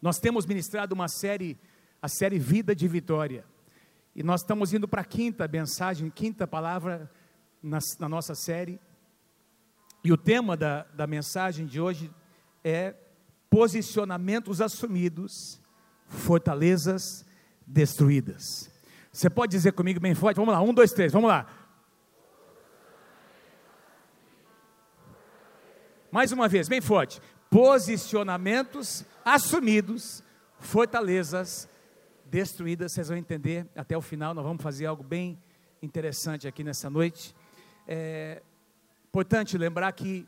Nós temos ministrado uma série, a série Vida de Vitória. E nós estamos indo para a quinta mensagem, quinta palavra na, na nossa série. E o tema da, da mensagem de hoje é posicionamentos assumidos, fortalezas destruídas. Você pode dizer comigo bem forte? Vamos lá, um, dois, três, vamos lá. Mais uma vez, bem forte. Posicionamentos assumidos, fortalezas destruídas. Vocês vão entender até o final. Nós vamos fazer algo bem interessante aqui nessa noite. É importante lembrar que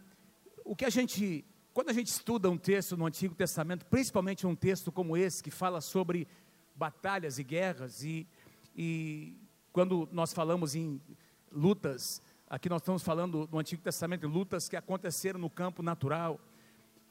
o que a gente, quando a gente estuda um texto no Antigo Testamento, principalmente um texto como esse, que fala sobre batalhas e guerras, e, e quando nós falamos em lutas, aqui nós estamos falando no Antigo Testamento de lutas que aconteceram no campo natural,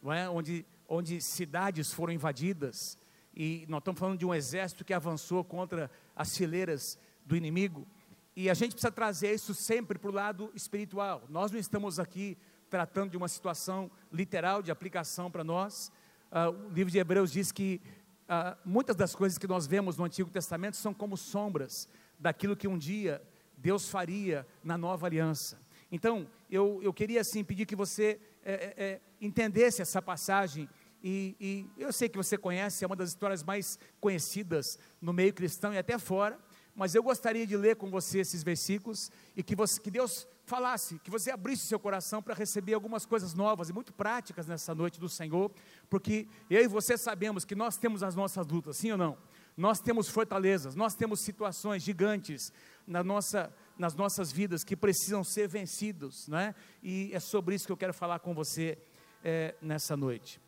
não é? onde, onde cidades foram invadidas, e nós estamos falando de um exército que avançou contra as fileiras do inimigo. E a gente precisa trazer isso sempre para o lado espiritual. Nós não estamos aqui tratando de uma situação literal de aplicação para nós. Uh, o livro de Hebreus diz que uh, muitas das coisas que nós vemos no Antigo Testamento são como sombras daquilo que um dia Deus faria na nova aliança. Então, eu, eu queria assim pedir que você é, é, entendesse essa passagem. E, e eu sei que você conhece, é uma das histórias mais conhecidas no meio cristão e até fora mas eu gostaria de ler com você esses versículos e que, você, que Deus falasse, que você abrisse seu coração para receber algumas coisas novas e muito práticas nessa noite do Senhor, porque eu e você sabemos que nós temos as nossas lutas, sim ou não? Nós temos fortalezas, nós temos situações gigantes na nossa, nas nossas vidas que precisam ser vencidos, não é? E é sobre isso que eu quero falar com você é, nessa noite.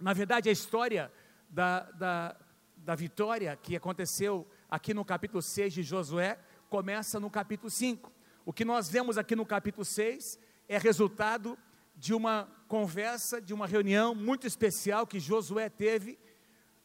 Na verdade, a história da, da, da vitória que aconteceu aqui no capítulo 6 de Josué, começa no capítulo 5. O que nós vemos aqui no capítulo 6 é resultado de uma conversa, de uma reunião muito especial que Josué teve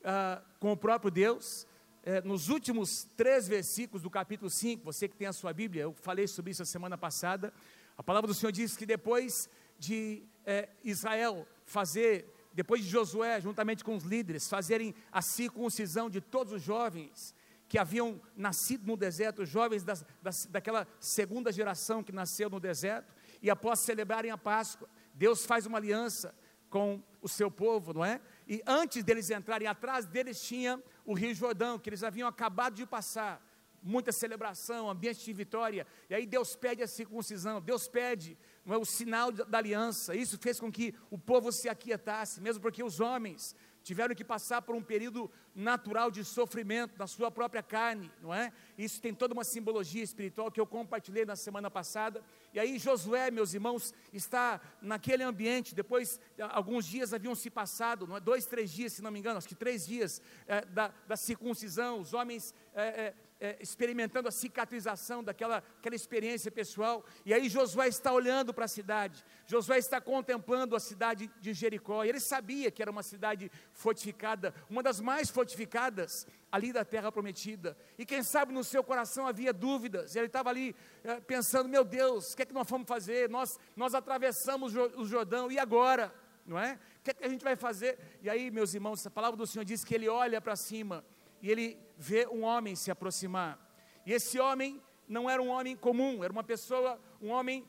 uh, com o próprio Deus. Eh, nos últimos três versículos do capítulo 5, você que tem a sua Bíblia, eu falei sobre isso a semana passada. A palavra do Senhor diz que depois de eh, Israel fazer, depois de Josué, juntamente com os líderes, fazerem a circuncisão de todos os jovens, que haviam nascido no deserto, jovens das, das, daquela segunda geração que nasceu no deserto, e após celebrarem a Páscoa, Deus faz uma aliança com o seu povo, não é? E antes deles entrarem, atrás deles tinha o Rio Jordão, que eles haviam acabado de passar. Muita celebração, ambiente de vitória. E aí Deus pede a circuncisão, Deus pede é, o sinal da aliança. Isso fez com que o povo se aquietasse, mesmo porque os homens tiveram que passar por um período natural de sofrimento na sua própria carne, não é? Isso tem toda uma simbologia espiritual que eu compartilhei na semana passada. E aí Josué, meus irmãos, está naquele ambiente. Depois, alguns dias haviam se passado, não é? dois, três dias, se não me engano, acho que três dias é, da, da circuncisão. Os homens é, é, experimentando a cicatrização daquela aquela experiência pessoal. E aí Josué está olhando para a cidade, Josué está contemplando a cidade de Jericó. E ele sabia que era uma cidade fortificada, uma das mais fortificadas ali da terra prometida. E quem sabe no seu coração havia dúvidas. Ele estava ali é, pensando: meu Deus, o que é que nós vamos fazer? Nós, nós atravessamos o Jordão, e agora? Não é? O que é que a gente vai fazer? E aí, meus irmãos, a palavra do Senhor diz que ele olha para cima e ele vê um homem se aproximar. E esse homem não era um homem comum, era uma pessoa, um homem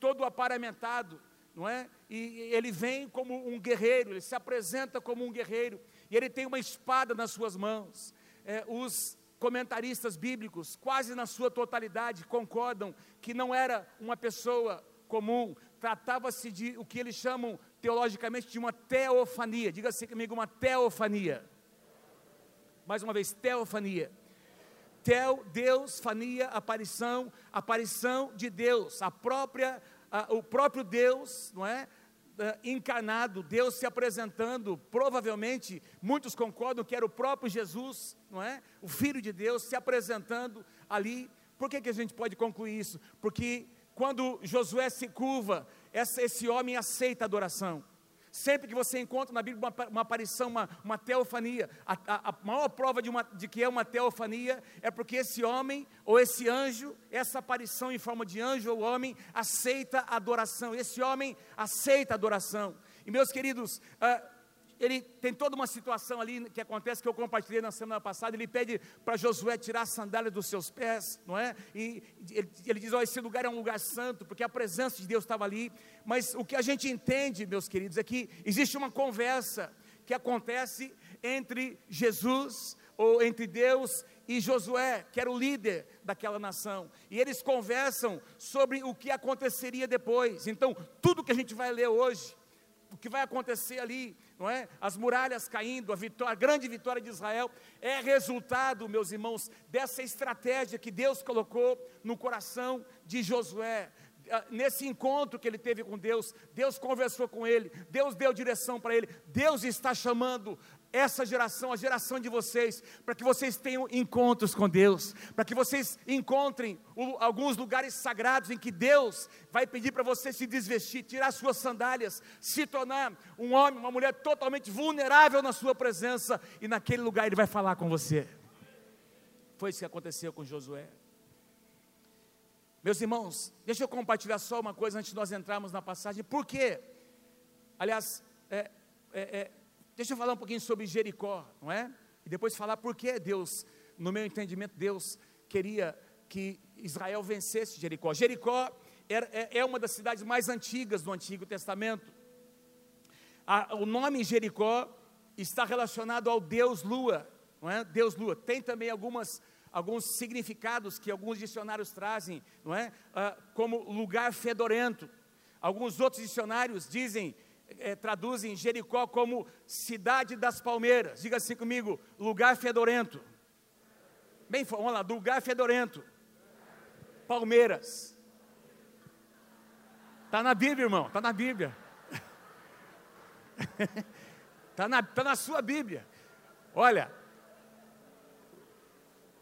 todo aparamentado, não é? E ele vem como um guerreiro, ele se apresenta como um guerreiro, e ele tem uma espada nas suas mãos. É, os comentaristas bíblicos, quase na sua totalidade, concordam que não era uma pessoa comum, tratava-se de o que eles chamam teologicamente de uma teofania. Diga-se comigo, uma teofania mais uma vez, teofania. Teo, Deus, fania, aparição, aparição de Deus, a própria, a, o próprio Deus, não é? encarnado, Deus se apresentando, provavelmente muitos concordam que era o próprio Jesus, não é? O Filho de Deus se apresentando ali. Por que, que a gente pode concluir isso? Porque quando Josué se curva, essa, esse homem aceita a adoração. Sempre que você encontra na Bíblia uma, uma aparição, uma, uma teofania, a, a, a, maior prova de, uma, de que é uma teofania é porque esse homem ou esse anjo, essa aparição em forma de anjo ou homem, aceita a adoração. Esse homem aceita a adoração. E meus queridos, uh, ele tem toda uma situação ali que acontece que eu compartilhei na semana passada. Ele pede para Josué tirar a sandália dos seus pés, não é? E ele, ele diz: Ó, esse lugar é um lugar santo, porque a presença de Deus estava ali. Mas o que a gente entende, meus queridos, é que existe uma conversa que acontece entre Jesus, ou entre Deus e Josué, que era o líder daquela nação. E eles conversam sobre o que aconteceria depois. Então, tudo que a gente vai ler hoje, o que vai acontecer ali, não é? As muralhas caindo, a, vitória, a grande vitória de Israel é resultado, meus irmãos, dessa estratégia que Deus colocou no coração de Josué. Ah, nesse encontro que ele teve com Deus, Deus conversou com ele, Deus deu direção para ele, Deus está chamando essa geração, a geração de vocês, para que vocês tenham encontros com Deus, para que vocês encontrem o, alguns lugares sagrados em que Deus vai pedir para você se desvestir, tirar suas sandálias, se tornar um homem, uma mulher totalmente vulnerável na sua presença, e naquele lugar Ele vai falar com você. Foi isso que aconteceu com Josué. Meus irmãos, deixa eu compartilhar só uma coisa antes de nós entrarmos na passagem. Por quê? Aliás, é, é, é Deixa eu falar um pouquinho sobre Jericó, não é? E depois falar por que Deus, no meu entendimento, Deus queria que Israel vencesse Jericó. Jericó é, é uma das cidades mais antigas do Antigo Testamento. A, o nome Jericó está relacionado ao Deus Lua, não é? Deus Lua. Tem também algumas alguns significados que alguns dicionários trazem, não é? Ah, como lugar fedorento. Alguns outros dicionários dizem é, traduzem Jericó como cidade das palmeiras. Diga assim comigo: lugar fedorento. Bem, vamos lá, lugar fedorento. Palmeiras. Está na Bíblia, irmão, está na Bíblia. Está na, tá na sua Bíblia. Olha,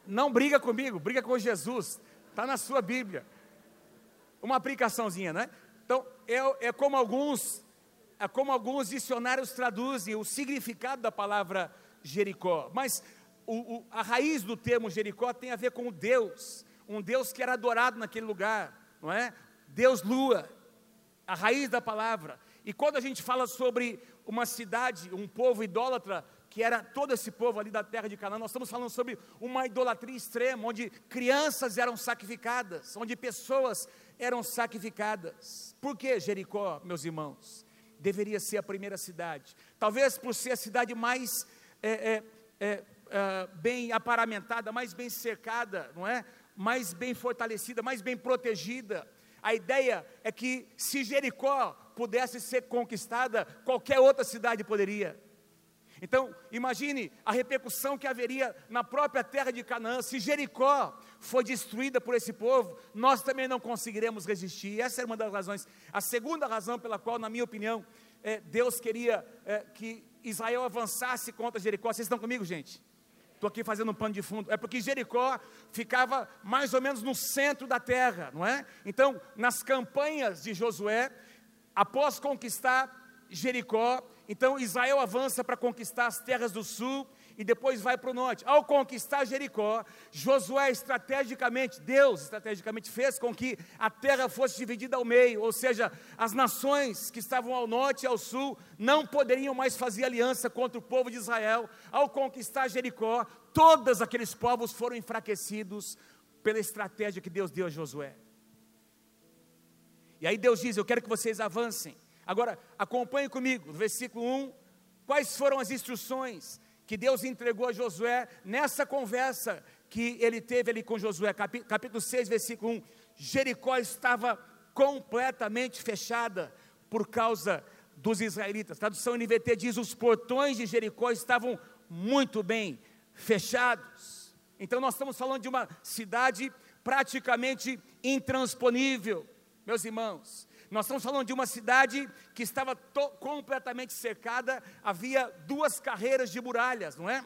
não briga comigo, briga com Jesus. Está na sua Bíblia. Uma aplicaçãozinha, né? Então, é, é como alguns é como alguns dicionários traduzem o significado da palavra Jericó, mas o, o, a raiz do termo Jericó tem a ver com Deus, um Deus que era adorado naquele lugar, não é? Deus Lua, a raiz da palavra. E quando a gente fala sobre uma cidade, um povo idólatra, que era todo esse povo ali da terra de Canaã, nós estamos falando sobre uma idolatria extrema, onde crianças eram sacrificadas, onde pessoas eram sacrificadas. Por que Jericó, meus irmãos? Deveria ser a primeira cidade. Talvez por ser a cidade mais é, é, é, é, bem aparamentada, mais bem cercada, não é? Mais bem fortalecida, mais bem protegida. A ideia é que se Jericó pudesse ser conquistada, qualquer outra cidade poderia. Então, imagine a repercussão que haveria na própria terra de Canaã. Se Jericó foi destruída por esse povo, nós também não conseguiremos resistir. Essa é uma das razões. A segunda razão pela qual, na minha opinião, é, Deus queria é, que Israel avançasse contra Jericó. Vocês estão comigo, gente? Estou aqui fazendo um pano de fundo. É porque Jericó ficava mais ou menos no centro da terra, não é? Então, nas campanhas de Josué, após conquistar Jericó, então Israel avança para conquistar as terras do sul e depois vai para o norte. Ao conquistar Jericó, Josué estrategicamente, Deus estrategicamente fez com que a terra fosse dividida ao meio, ou seja, as nações que estavam ao norte e ao sul não poderiam mais fazer aliança contra o povo de Israel. Ao conquistar Jericó, todos aqueles povos foram enfraquecidos pela estratégia que Deus deu a Josué. E aí Deus diz: Eu quero que vocês avancem. Agora, acompanhe comigo, versículo 1, quais foram as instruções que Deus entregou a Josué nessa conversa que ele teve ali com Josué, capítulo 6, versículo 1. Jericó estava completamente fechada por causa dos israelitas. Tradução NVT diz: os portões de Jericó estavam muito bem fechados. Então, nós estamos falando de uma cidade praticamente intransponível, meus irmãos. Nós estamos falando de uma cidade que estava completamente cercada, havia duas carreiras de muralhas, não é?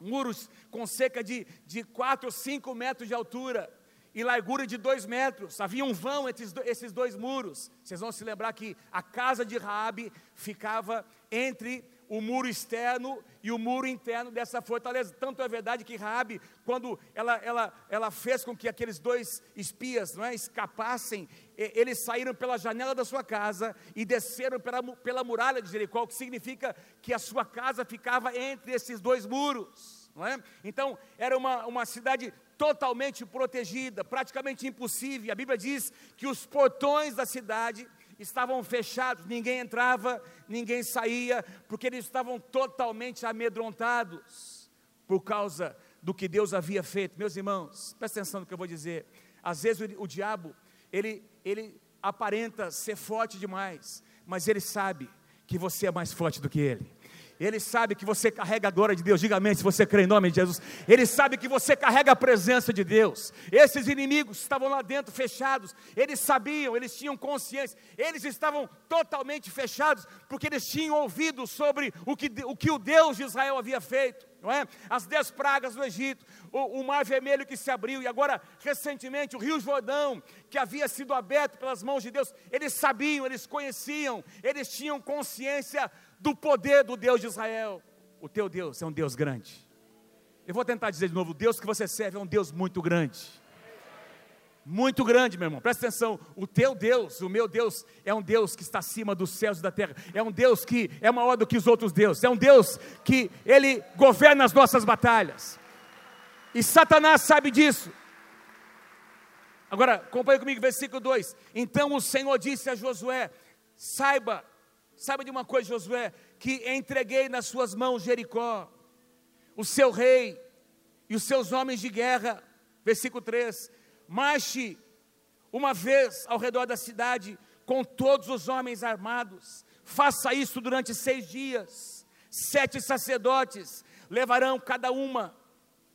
Muros com cerca de, de 4 ou 5 metros de altura e largura de 2 metros. Havia um vão entre esses dois muros. Vocês vão se lembrar que a casa de Raabe ficava entre o muro externo e o muro interno dessa fortaleza. Tanto é verdade que Raabe, quando ela, ela, ela fez com que aqueles dois espias não é, escapassem, eles saíram pela janela da sua casa e desceram pela, pela muralha de Jericó, o que significa que a sua casa ficava entre esses dois muros. Não é? Então, era uma, uma cidade totalmente protegida, praticamente impossível. A Bíblia diz que os portões da cidade estavam fechados, ninguém entrava, ninguém saía, porque eles estavam totalmente amedrontados por causa do que Deus havia feito. Meus irmãos, presta atenção no que eu vou dizer. Às vezes o, o diabo, ele, ele aparenta ser forte demais, mas ele sabe que você é mais forte do que ele. Ele sabe que você carrega a glória de Deus. Diga amém se você crê em nome de Jesus. Ele sabe que você carrega a presença de Deus. Esses inimigos estavam lá dentro fechados. Eles sabiam, eles tinham consciência. Eles estavam totalmente fechados porque eles tinham ouvido sobre o que o, que o Deus de Israel havia feito. Não é? As dez pragas do Egito, o, o, mar vermelho que se abriu, e agora, recentemente, o rio Jordão, que havia sido aberto pelas mãos de Deus, eles sabiam, eles conheciam, eles tinham consciência do poder do Deus de Israel. O teu Deus é um Deus grande. Eu vou tentar dizer de novo: o Deus que você serve é um Deus muito grande. Muito grande, meu irmão, presta atenção. O teu Deus, o meu Deus, é um Deus que está acima dos céus e da terra. É um Deus que é maior do que os outros deuses. É um Deus que ele governa as nossas batalhas. E Satanás sabe disso. Agora, acompanhe comigo, versículo 2. Então o Senhor disse a Josué: Saiba Saiba de uma coisa, Josué, que entreguei nas suas mãos Jericó, o seu rei e os seus homens de guerra. Versículo 3: Marche uma vez ao redor da cidade com todos os homens armados. Faça isso durante seis dias. Sete sacerdotes levarão cada uma,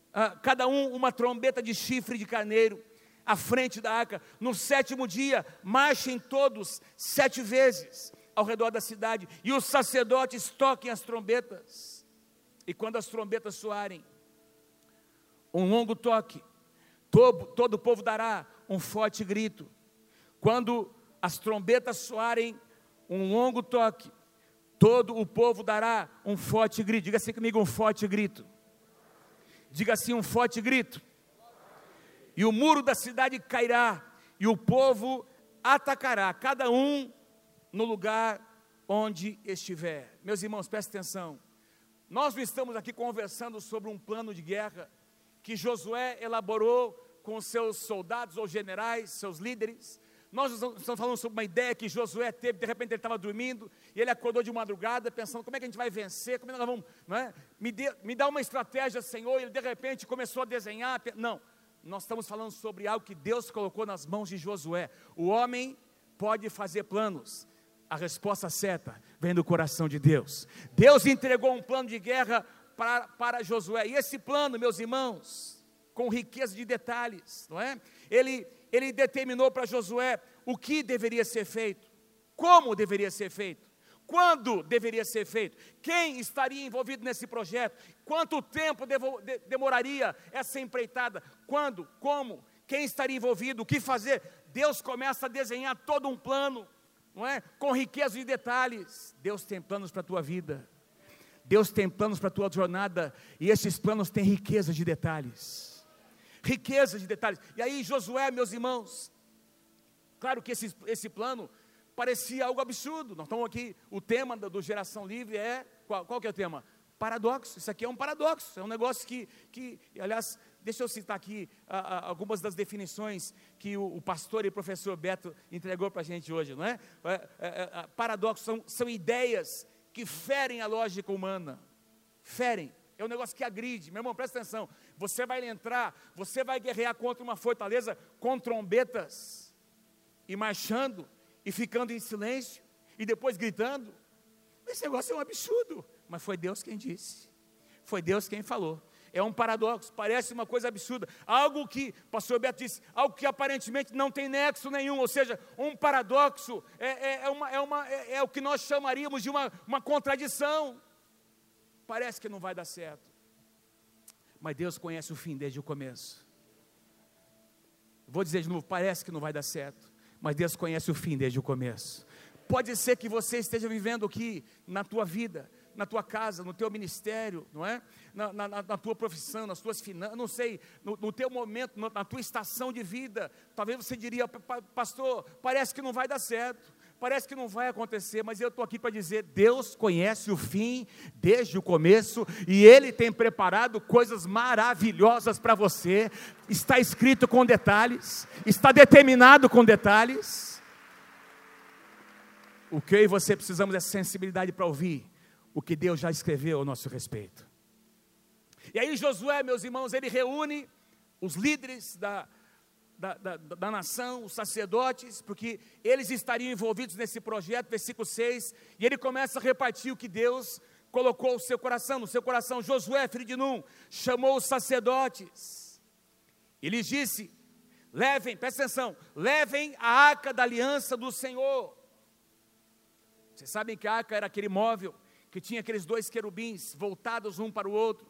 uh, cada um uma trombeta de chifre de carneiro à frente da arca. No sétimo dia, marchem todos sete vezes ao redor da cidade, e os sacerdotes toquem as trombetas. E quando as trombetas soarem, um longo toque, todo, todo o povo dará um forte grito. Quando as trombetas soarem, um longo toque, todo o povo dará um forte grito. Diga assim comigo, um forte grito. Diga assim, um forte grito. E o muro da cidade cairá, e o povo atacará, cada um no lugar onde estiver. Meus irmãos, prestem atenção. Nós não estamos aqui conversando sobre um plano de guerra que Josué elaborou com seus soldados ou generais, seus líderes. Nós estamos falando sobre uma ideia que Josué teve, de repente ele estava dormindo e ele acordou de madrugada pensando: como é que a gente vai vencer? Como é que nós vamos. Não é? me, dê, me dá uma estratégia, Senhor. E ele de repente começou a desenhar. Não, nós estamos falando sobre algo que Deus colocou nas mãos de Josué. O homem pode fazer planos, a resposta certa vem do coração de Deus. Deus entregou um plano de guerra para, para Josué, e esse plano, meus irmãos, com riqueza de detalhes, não é? Ele, ele determinou para Josué o que deveria ser feito, como deveria ser feito, quando deveria ser feito, quem estaria envolvido nesse projeto, quanto tempo devo, de, demoraria essa empreitada, quando, como, quem estaria envolvido, o que fazer. Deus começa a desenhar todo um plano não é? Com riqueza de detalhes. Deus tem planos para a tua vida. Deus tem planos para a tua jornada e esses planos têm riqueza de detalhes. Riqueza de detalhes. E aí Josué, meus irmãos, claro que esse, esse plano parecia algo absurdo. Nós estamos aqui, o tema do, do Geração Livre é, qual, qual que é o tema? Paradoxo. Isso aqui é um paradoxo, é um negócio que, que aliás, Deixa eu citar aqui ah, ah, algumas das definições que o, o, pastor e professor Beto entregou para a gente hoje, não é? é, é, é paradoxos são, são ideias que ferem a lógica humana, ferem. É um negócio que agride. Meu irmão, presta atenção. Você vai entrar, você vai guerrear contra uma fortaleza com trombetas e marchando e ficando em silêncio e depois gritando. Esse negócio é um absurdo. Mas foi Deus quem disse. Foi Deus quem falou. É um paradoxo, parece uma coisa absurda. Algo que, pastor Beto disse, algo que aparentemente não tem nexo nenhum, ou seja, um paradoxo é, é, é uma, é, uma, é, é o que nós chamaríamos de uma, uma contradição. Parece que não vai dar certo. Mas Deus conhece o fim desde o começo. Vou dizer de novo, parece que não vai dar certo, mas Deus conhece o fim desde o começo. Pode ser que você esteja vivendo aqui na tua vida, na tua casa, no teu ministério, não é? Na, na, na tua profissão, nas tuas finanças, não sei, no, no teu momento, no, na tua estação de vida. Talvez você diria, pastor, parece que não vai dar certo parece que não vai acontecer, mas eu estou aqui para dizer: Deus conhece o fim desde o começo e Ele tem preparado coisas maravilhosas para você. Está escrito com detalhes, está determinado com detalhes. O que eu e você precisamos é sensibilidade para ouvir o que Deus já escreveu ao nosso respeito. E aí, Josué, meus irmãos, ele reúne os líderes da, da, da, da, nação, os sacerdotes, porque eles estariam envolvidos nesse projeto, versículo 6, e ele começa a repartir o que Deus colocou no seu coração, no seu coração, Josué, filho de Num, chamou os sacerdotes, e lhes disse, levem, presta atenção, levem a arca da aliança do Senhor, vocês sabem que a arca era aquele móvel, que tinha aqueles dois querubins voltados um para o outro,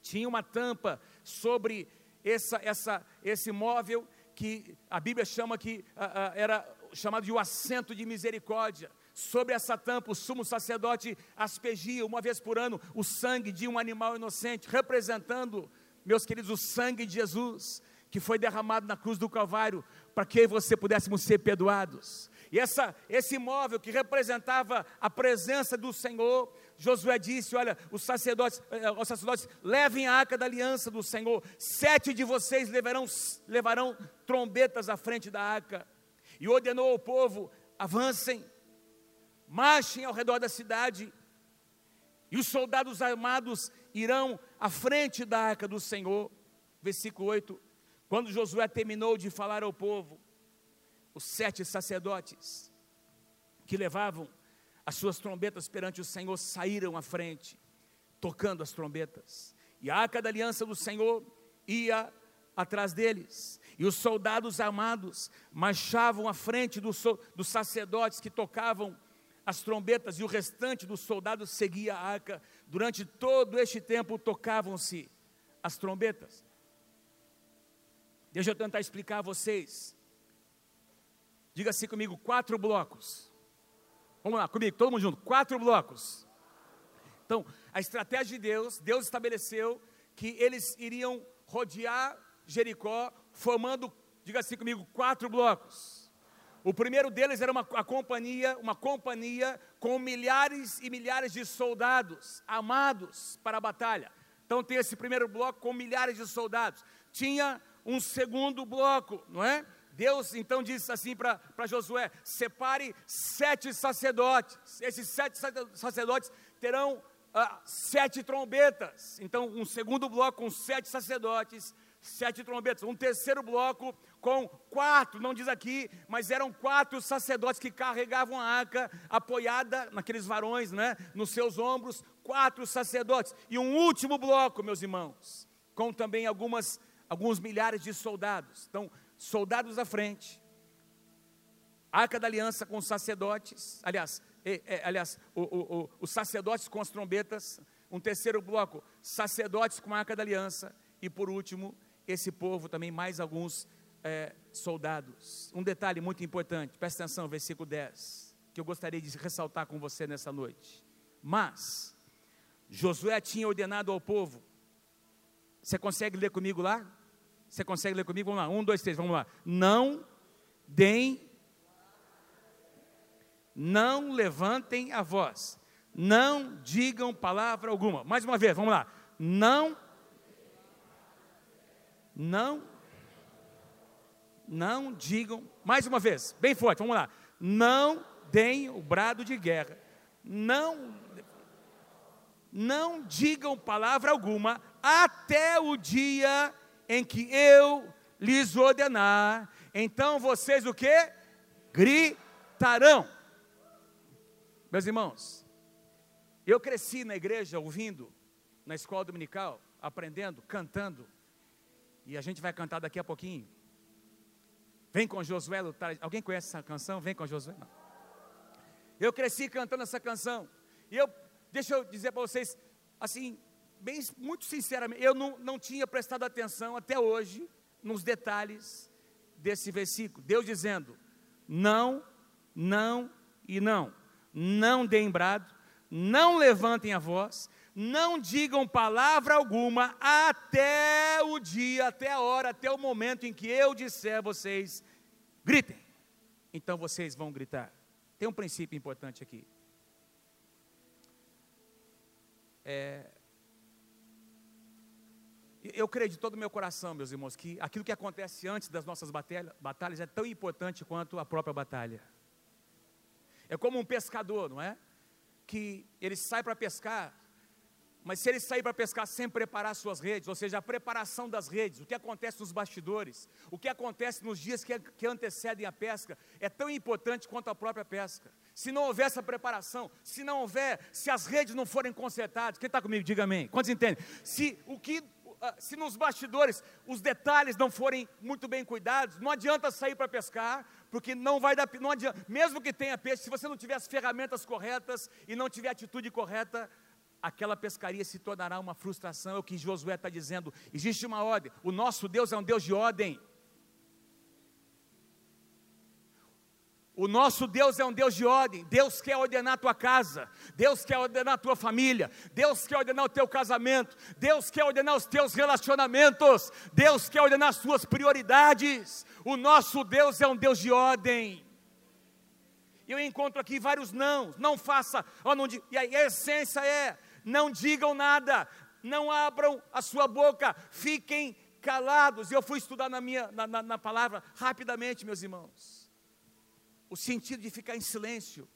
tinha uma tampa sobre essa, essa, esse móvel que a Bíblia chama que uh, uh, era chamado de o assento de misericórdia. Sobre essa tampa, o sumo sacerdote aspergia uma vez por ano o sangue de um animal inocente, representando, meus queridos, o sangue de Jesus, que foi derramado na cruz do Calvário, para que eu e você pudéssemos ser perdoados. E essa, esse móvel que representava a presença do Senhor, Josué disse: Olha, os sacerdotes, eh, os sacerdotes levem a arca da aliança do Senhor, sete de vocês levarão, levarão trombetas à frente da arca. E ordenou ao povo: avancem, marchem ao redor da cidade, e os soldados armados irão à frente da arca do Senhor. Versículo 8: Quando Josué terminou de falar ao povo, os sete sacerdotes que levavam as suas trombetas perante o Senhor saíram à frente, tocando as trombetas. E a arca da aliança do Senhor ia atrás deles. E os soldados armados marchavam à frente dos, dos sacerdotes que tocavam as trombetas, e o restante dos soldados seguia a arca. Durante todo este tempo tocavam-se as trombetas. Deixa eu tentar explicar a vocês Diga assim comigo: quatro blocos. Vamos lá, comigo, todo mundo junto. Quatro blocos. Então, a estratégia de Deus, Deus estabeleceu que eles iriam rodear Jericó, formando, diga assim comigo, quatro blocos. O primeiro deles era uma a companhia, uma companhia com milhares e milhares de soldados amados para a batalha. Então tem esse primeiro bloco com milhares de soldados. Tinha um segundo bloco, não é? Deus então disse assim para Josué: separe sete sacerdotes. Esses sete sacerdotes terão ah, sete trombetas. Então, um segundo bloco com sete sacerdotes, sete trombetas. Um terceiro bloco com quatro, não diz aqui, mas eram quatro sacerdotes que carregavam a arca apoiada naqueles varões, né, nos seus ombros, quatro sacerdotes. E um último bloco, meus irmãos, com também algumas alguns milhares de soldados. Então, soldados à frente, arca da aliança com os sacerdotes, aliás, é, é, aliás o, o, o, os sacerdotes com as trombetas, um terceiro bloco, sacerdotes com a arca da aliança, e por último, esse povo também, mais alguns é, soldados. Um detalhe muito importante, presta atenção, versículo 10, que eu gostaria de ressaltar com você nessa noite. Mas, Josué tinha ordenado ao povo, você consegue ler comigo lá? Você consegue ler comigo? Vamos lá, um, dois, três, vamos lá. Não deem, não levantem a voz, não digam palavra alguma. Mais uma vez, vamos lá. Não, não, não digam, mais uma vez, bem forte, vamos lá. Não deem o brado de guerra, não, não digam palavra alguma até o dia em que eu lhes ordenar, então vocês o que? Gritarão. Meus irmãos, eu cresci na igreja ouvindo, na escola dominical, aprendendo, cantando, e a gente vai cantar daqui a pouquinho. Vem com Josué lutar. Alguém conhece essa canção? Vem com Josué. Não. Eu cresci cantando essa canção. E eu, deixa eu dizer para vocês, assim, bem, muito sinceramente, eu não, não tinha prestado atenção até hoje nos detalhes desse versículo. Deus dizendo: não, não e não. Não deem brado, não levantem a voz, não digam palavra alguma até o dia, até a hora, até o momento em que eu disser a vocês, gritem. Então vocês vão gritar. Tem um princípio importante aqui. É, eu creio de todo o meu coração, meus irmãos, que aquilo que acontece antes das nossas batalhas é tão importante quanto a própria batalha. É como um pescador, não é? Que ele sai para pescar, mas se ele sair para pescar sem preparar suas redes, ou seja, a preparação das redes, o que acontece nos bastidores, o que acontece nos dias que, que antecedem a pesca, é tão importante quanto a própria pesca. Se não houver essa preparação, se não houver, se as redes não forem consertadas, quem está comigo, diga amém. Quantos entendem? Se o que se nos bastidores os detalhes não forem muito bem cuidados, não adianta sair para pescar, porque não vai dar, não adianta, mesmo que tenha peixe, se você não tiver as ferramentas corretas e não tiver a atitude correta, aquela pescaria se tornará uma frustração. É o que Josué está dizendo. Existe uma ordem. O nosso Deus é um Deus de ordem. O nosso Deus é um Deus de ordem. Deus quer ordenar a tua casa. Deus quer ordenar a tua família. Deus quer ordenar o teu casamento. Deus quer ordenar os teus relacionamentos. Deus quer ordenar as tuas prioridades. O nosso Deus é um Deus de ordem. Eu encontro aqui vários não. Não faça. Não, e a essência é não digam nada, não abram a sua boca, fiquem calados. Eu fui estudar na minha na, na, na palavra rapidamente, meus irmãos. O sentido de ficar em silêncio.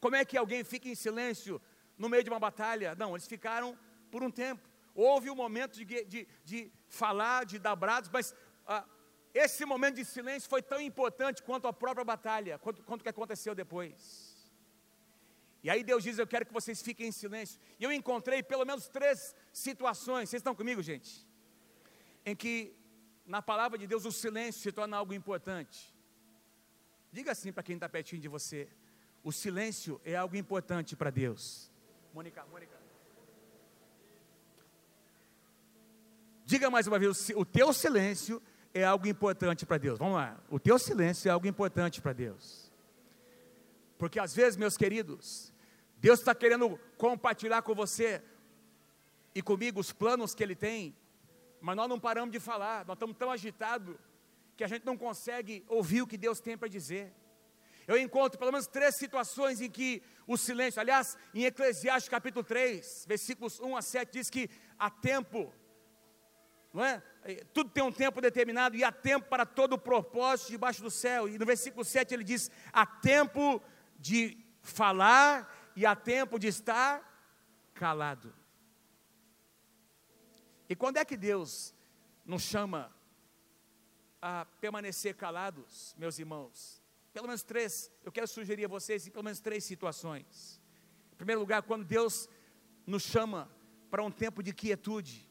Como é que alguém fica em silêncio no meio de uma batalha? Não, eles ficaram por um tempo. Houve um momento de, de, de falar, de dar brados, mas ah, esse momento de silêncio foi tão importante quanto a própria batalha, quanto, quanto que aconteceu depois. E aí Deus diz: Eu quero que vocês fiquem em silêncio. E eu encontrei pelo menos três situações, vocês estão comigo, gente? Em que na palavra de Deus o silêncio se torna algo importante. Diga assim para quem está pertinho de você: O silêncio é algo importante para Deus. Mônica, Mônica. Diga mais uma vez: o teu silêncio é algo importante para Deus. Vamos lá. O teu silêncio é algo importante para Deus. Porque às vezes, meus queridos, Deus está querendo compartilhar com você e comigo os planos que Ele tem, mas nós não paramos de falar, nós estamos tão agitados que a gente não consegue ouvir o que Deus tem para dizer. Eu encontro pelo menos três situações em que o silêncio, aliás, em Eclesiastes capítulo 3, versículos 1 a 7, diz que há tempo, não é? Tudo tem um tempo determinado e há tempo para todo o propósito debaixo do céu. E no versículo 7 ele diz: há tempo de falar e há tempo de estar calado. E quando é que Deus nos chama a permanecer calados, meus irmãos? Pelo menos três, eu quero sugerir a vocês pelo menos três situações. Em primeiro lugar, quando Deus nos chama para um tempo de quietude,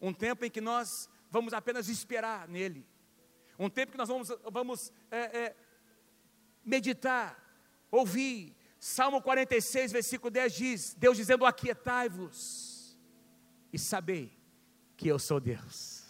um tempo em que nós vamos apenas esperar nele, um tempo que nós vamos, vamos é, é, meditar, ouvir. Salmo 46, versículo 10 diz: Deus dizendo: Aquietai-vos e sabei que eu sou Deus.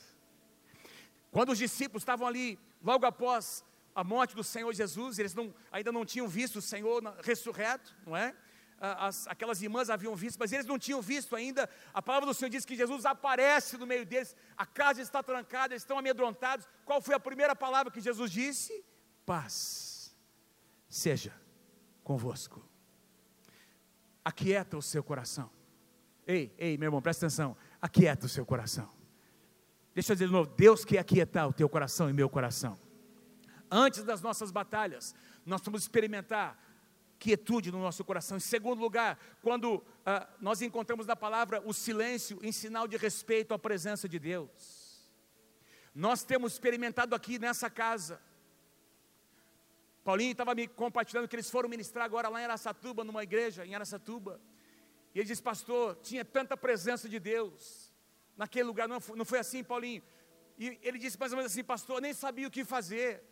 Quando os discípulos estavam ali, logo após a morte do Senhor Jesus, eles não, ainda não tinham visto o Senhor ressurreto, não é? As, aquelas irmãs haviam visto, mas eles não tinham visto ainda. A palavra do Senhor diz que Jesus aparece no meio deles, a casa está trancada, eles estão amedrontados. Qual foi a primeira palavra que Jesus disse? Paz seja convosco. Aquieta o seu coração. Ei, ei, meu irmão, presta atenção. Aquieta o seu coração. Deixa eu dizer de novo: Deus quer aquietar o teu coração e meu coração. Antes das nossas batalhas, nós vamos experimentar quietude no nosso coração. Em segundo lugar, quando ah, nós encontramos na palavra o silêncio em sinal de respeito à presença de Deus. Nós temos experimentado aqui nessa casa Paulinho estava me compartilhando que eles foram ministrar agora lá em Aracatuba, numa igreja em Aracatuba. E ele disse, pastor, tinha tanta presença de Deus naquele lugar, não, não foi assim, Paulinho? E ele disse mais ou menos assim, pastor, nem sabia o que fazer.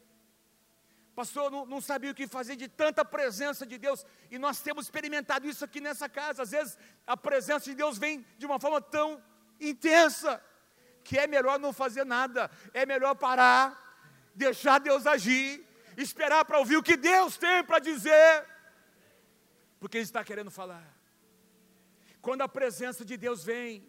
Pastor, não, não sabia o que fazer de tanta presença de Deus. E nós temos experimentado isso aqui nessa casa. Às vezes a presença de Deus vem de uma forma tão intensa que é melhor não fazer nada, é melhor parar, deixar Deus agir esperar para ouvir o que Deus tem para dizer, porque Ele está querendo falar. Quando a presença de Deus vem,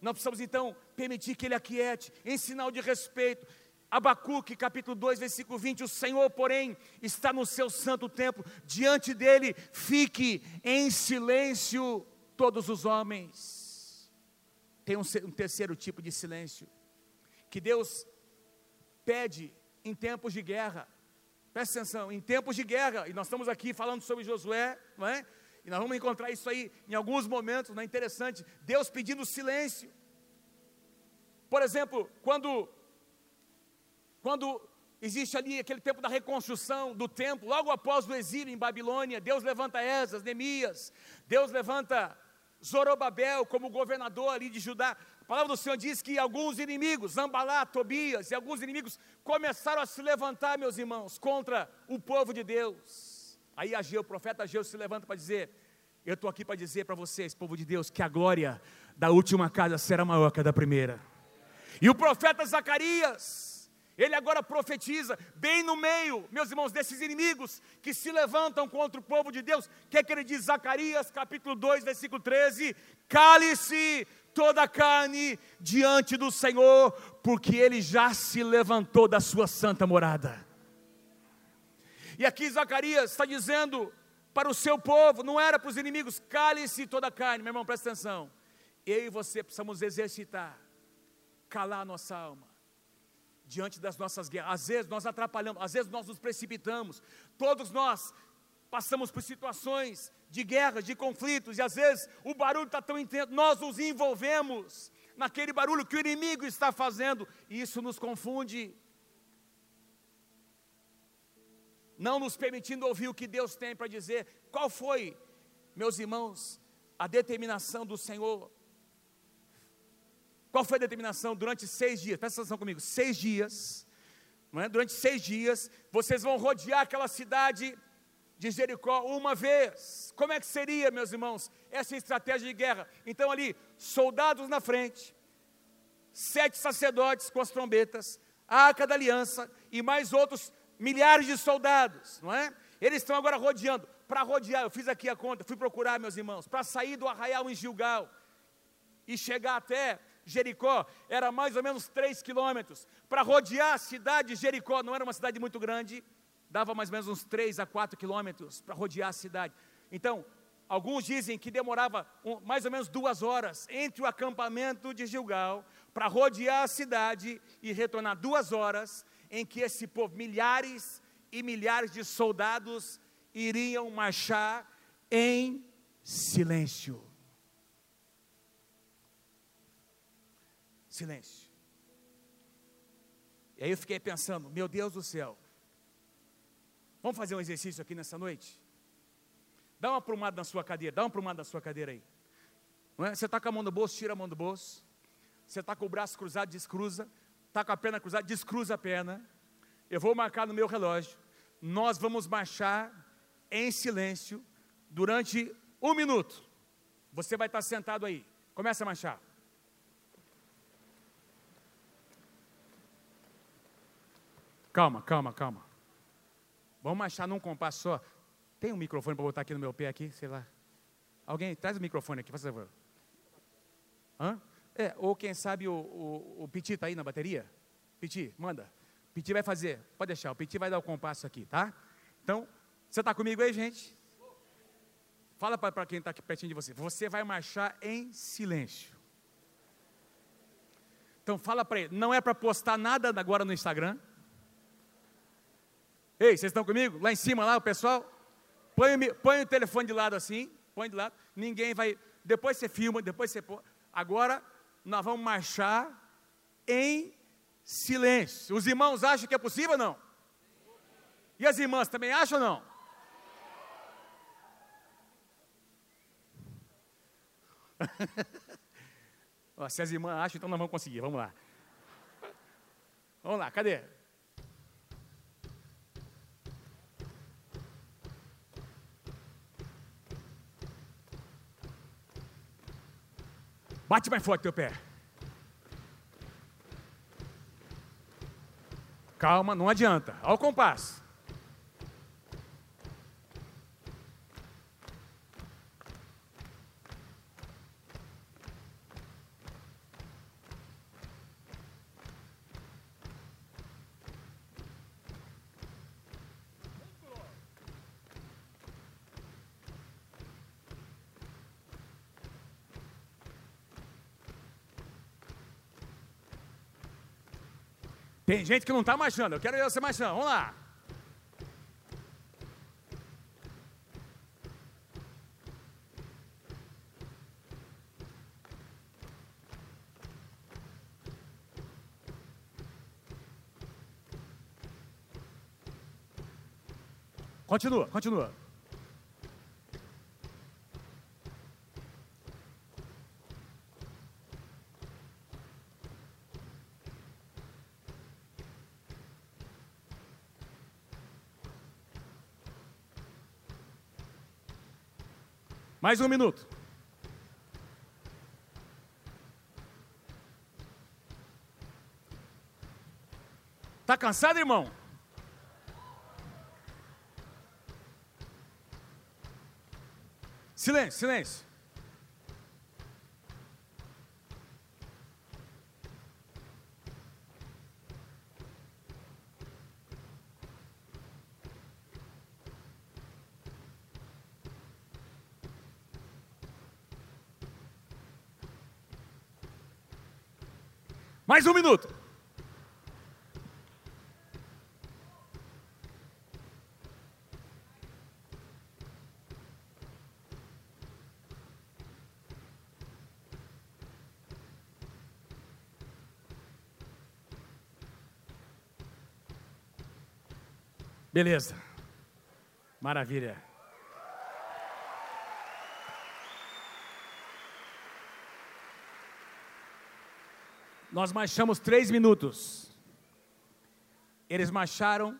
nós precisamos então permitir que Ele aquiete, em sinal de respeito. Abacuque, capítulo 2, versículo 20: O Senhor, porém, está no seu santo templo, diante dele fique em silêncio todos os homens. Tem um, um terceiro tipo de silêncio, que Deus pede em tempos de guerra. Presta atenção, em tempos de guerra, e nós estamos aqui falando sobre Josué, não é? E nós vamos encontrar isso aí em alguns momentos, não é interessante? Deus pedindo silêncio. Por exemplo, quando quando existe ali aquele tempo da reconstrução do templo, logo após o exílio em Babilônia, Deus levanta Esas, Neemias, Deus levanta Zorobabel como governador ali de Judá. A palavra do Senhor diz que alguns inimigos, Zambalá, Tobias e alguns inimigos começaram a se levantar, meus irmãos, contra o povo de Deus. Aí Ageu, o profeta Ageu se levanta para dizer: Eu estou aqui para dizer para vocês, povo de Deus, que a glória da última casa será maior que a da primeira. E o profeta Zacarias, ele agora profetiza, bem no meio, meus irmãos, desses inimigos que se levantam contra o povo de Deus. O que é que ele diz? Zacarias capítulo 2, versículo 13: Cale-se toda a carne diante do Senhor, porque ele já se levantou da sua santa morada. E aqui Zacarias está dizendo para o seu povo, não era para os inimigos, cale-se toda a carne, meu irmão, presta atenção. Eu e você precisamos exercitar, calar a nossa alma diante das nossas guerras. Às vezes nós atrapalhamos, às vezes nós nos precipitamos. Todos nós passamos por situações de guerras, de conflitos, e às vezes o barulho está tão intenso, nós nos envolvemos naquele barulho que o inimigo está fazendo, e isso nos confunde. Não nos permitindo ouvir o que Deus tem para dizer. Qual foi, meus irmãos, a determinação do Senhor qual foi a determinação? Durante seis dias, presta atenção comigo, seis dias, é? durante seis dias, vocês vão rodear aquela cidade de Jericó uma vez. Como é que seria, meus irmãos, essa estratégia de guerra? Então, ali, soldados na frente, sete sacerdotes com as trombetas, a arca da aliança e mais outros milhares de soldados, não é? Eles estão agora rodeando. Para rodear, eu fiz aqui a conta, fui procurar, meus irmãos, para sair do arraial em Gilgal e chegar até Jericó era mais ou menos 3 quilômetros. Para rodear a cidade de Jericó, não era uma cidade muito grande, dava mais ou menos uns 3 a 4 quilômetros para rodear a cidade. Então, alguns dizem que demorava um, mais ou menos duas horas entre o acampamento de Gilgal para rodear a cidade e retornar duas horas em que esse povo, milhares e milhares de soldados, iriam marchar em silêncio. Silêncio. E aí eu fiquei pensando, meu Deus do céu, vamos fazer um exercício aqui nessa noite? Dá uma aprumada na sua cadeira, dá uma aprumada na sua cadeira aí. É? Você está com a mão no bolso, tira a mão do bolso. Você está com o braço cruzado, descruza. Está com a perna cruzada, descruza a perna. Eu vou marcar no meu relógio. Nós vamos marchar em silêncio durante um minuto. Você vai estar sentado aí. Começa a marchar. Calma, calma, calma. Vamos achar num compasso só. Tem um microfone para botar aqui no meu pé aqui, sei lá. Alguém traz o microfone aqui, faz favor. Hã? É, ou quem sabe o, o, o Piti está aí na bateria? Piti, manda. Piti vai fazer, pode deixar, o Piti vai dar o compasso aqui, tá? Então, você está comigo aí, gente? Fala para quem está aqui pertinho de você. Você vai marchar em silêncio. Então fala para ele, não é para postar nada agora no Instagram. Ei, vocês estão comigo? Lá em cima, lá, o pessoal. Põe, põe o telefone de lado assim, põe de lado. Ninguém vai. Depois você filma, depois você. Agora, nós vamos marchar em silêncio. Os irmãos acham que é possível ou não? E as irmãs também acham ou não? se as irmãs acham, então nós vamos conseguir. Vamos lá. Vamos lá, cadê? Bate mais forte teu pé. Calma, não adianta. Ao compasso. Tem gente que não está marchando, eu quero ver você marchando, vamos lá. Continua, continua. Mais um minuto. Está cansado, irmão? Silêncio, silêncio. Mais um minuto. Beleza. Maravilha. Nós marchamos três minutos. Eles marcharam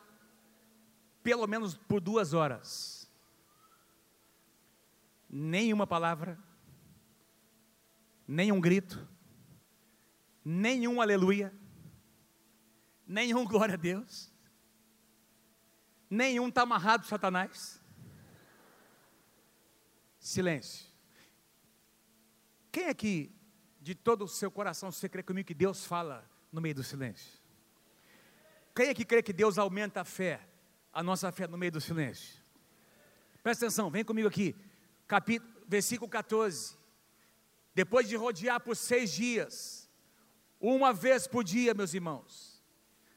pelo menos por duas horas. Nenhuma palavra, nenhum grito, nenhum aleluia, nenhum glória a Deus. Nenhum está amarrado, Satanás. Silêncio. Quem aqui, de todo o seu coração, você crê comigo que Deus fala no meio do silêncio? Quem aqui crê que Deus aumenta a fé, a nossa fé no meio do silêncio? Presta atenção, vem comigo aqui. Capítulo, versículo 14. Depois de rodear por seis dias, uma vez por dia, meus irmãos,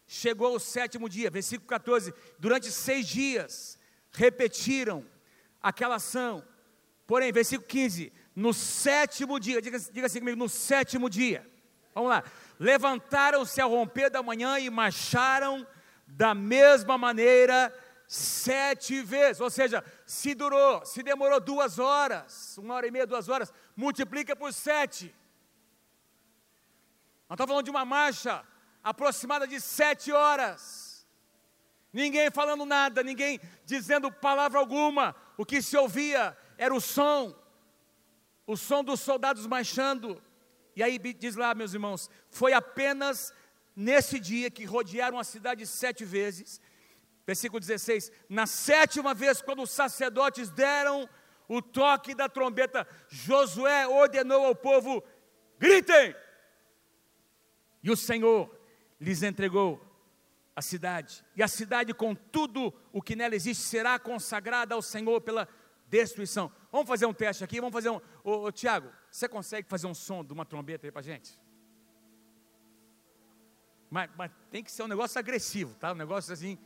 Chegou o sétimo dia, versículo 14. Durante seis dias repetiram aquela ação. Porém, versículo 15: no sétimo dia, diga, diga assim comigo, no sétimo dia. Vamos lá. Levantaram-se ao romper da manhã e marcharam da mesma maneira sete vezes. Ou seja, se durou, se demorou duas horas, uma hora e meia, duas horas, multiplica por sete. Nós estamos falando de uma marcha aproximada de sete horas. Ninguém falando nada, ninguém dizendo palavra alguma. O que se ouvia era o som, o som dos soldados marchando. E aí diz lá, meus irmãos, foi apenas nesse dia que rodearam a cidade sete vezes. Versículo 16: Na sétima vez, quando os sacerdotes deram o toque da trombeta, Josué ordenou ao povo: gritem! E o Senhor lhes entregou a cidade, e a cidade com tudo o que nela existe será consagrada ao Senhor pela destruição. Vamos fazer um teste aqui, vamos fazer um. Ô, ô Tiago, você consegue fazer um som de uma trombeta aí para gente? Mas, mas tem que ser um negócio agressivo, tá? Um negócio assim.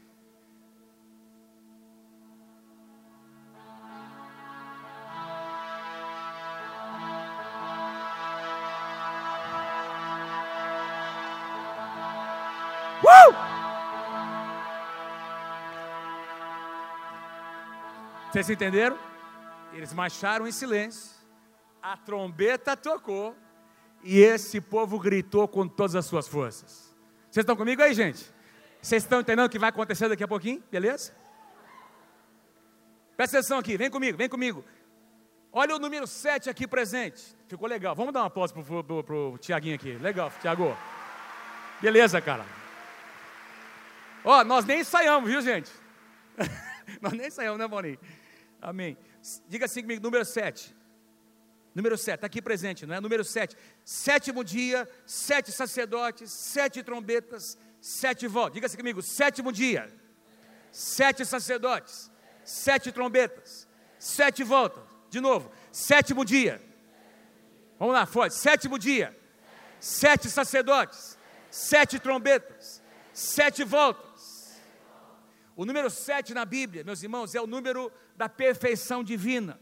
Vocês entenderam? Eles marcharam em silêncio, a trombeta tocou e esse povo gritou com todas as suas forças. Vocês estão comigo aí, gente? Vocês estão entendendo o que vai acontecer daqui a pouquinho? Beleza? Presta atenção aqui, vem comigo, vem comigo. Olha o número 7 aqui presente. Ficou legal. Vamos dar uma pausa pro, pro, pro Tiaguinho aqui. Legal, Tiago. Beleza, cara. Ó, nós nem ensaiamos, viu, gente? nós nem ensaiamos, né, Boninho? Amém. Diga assim comigo, número 7. Número 7, está aqui presente, não é? Número 7. Sétimo dia, sete sacerdotes, sete trombetas, sete vozes. Diga assim comigo, sétimo dia, sete sacerdotes, sete trombetas, sete voltas. De novo, sétimo dia. Vamos lá, forte. Sétimo dia, sete sacerdotes, sete trombetas, Sete voltas. O número sete na Bíblia, meus irmãos, é o número da perfeição divina.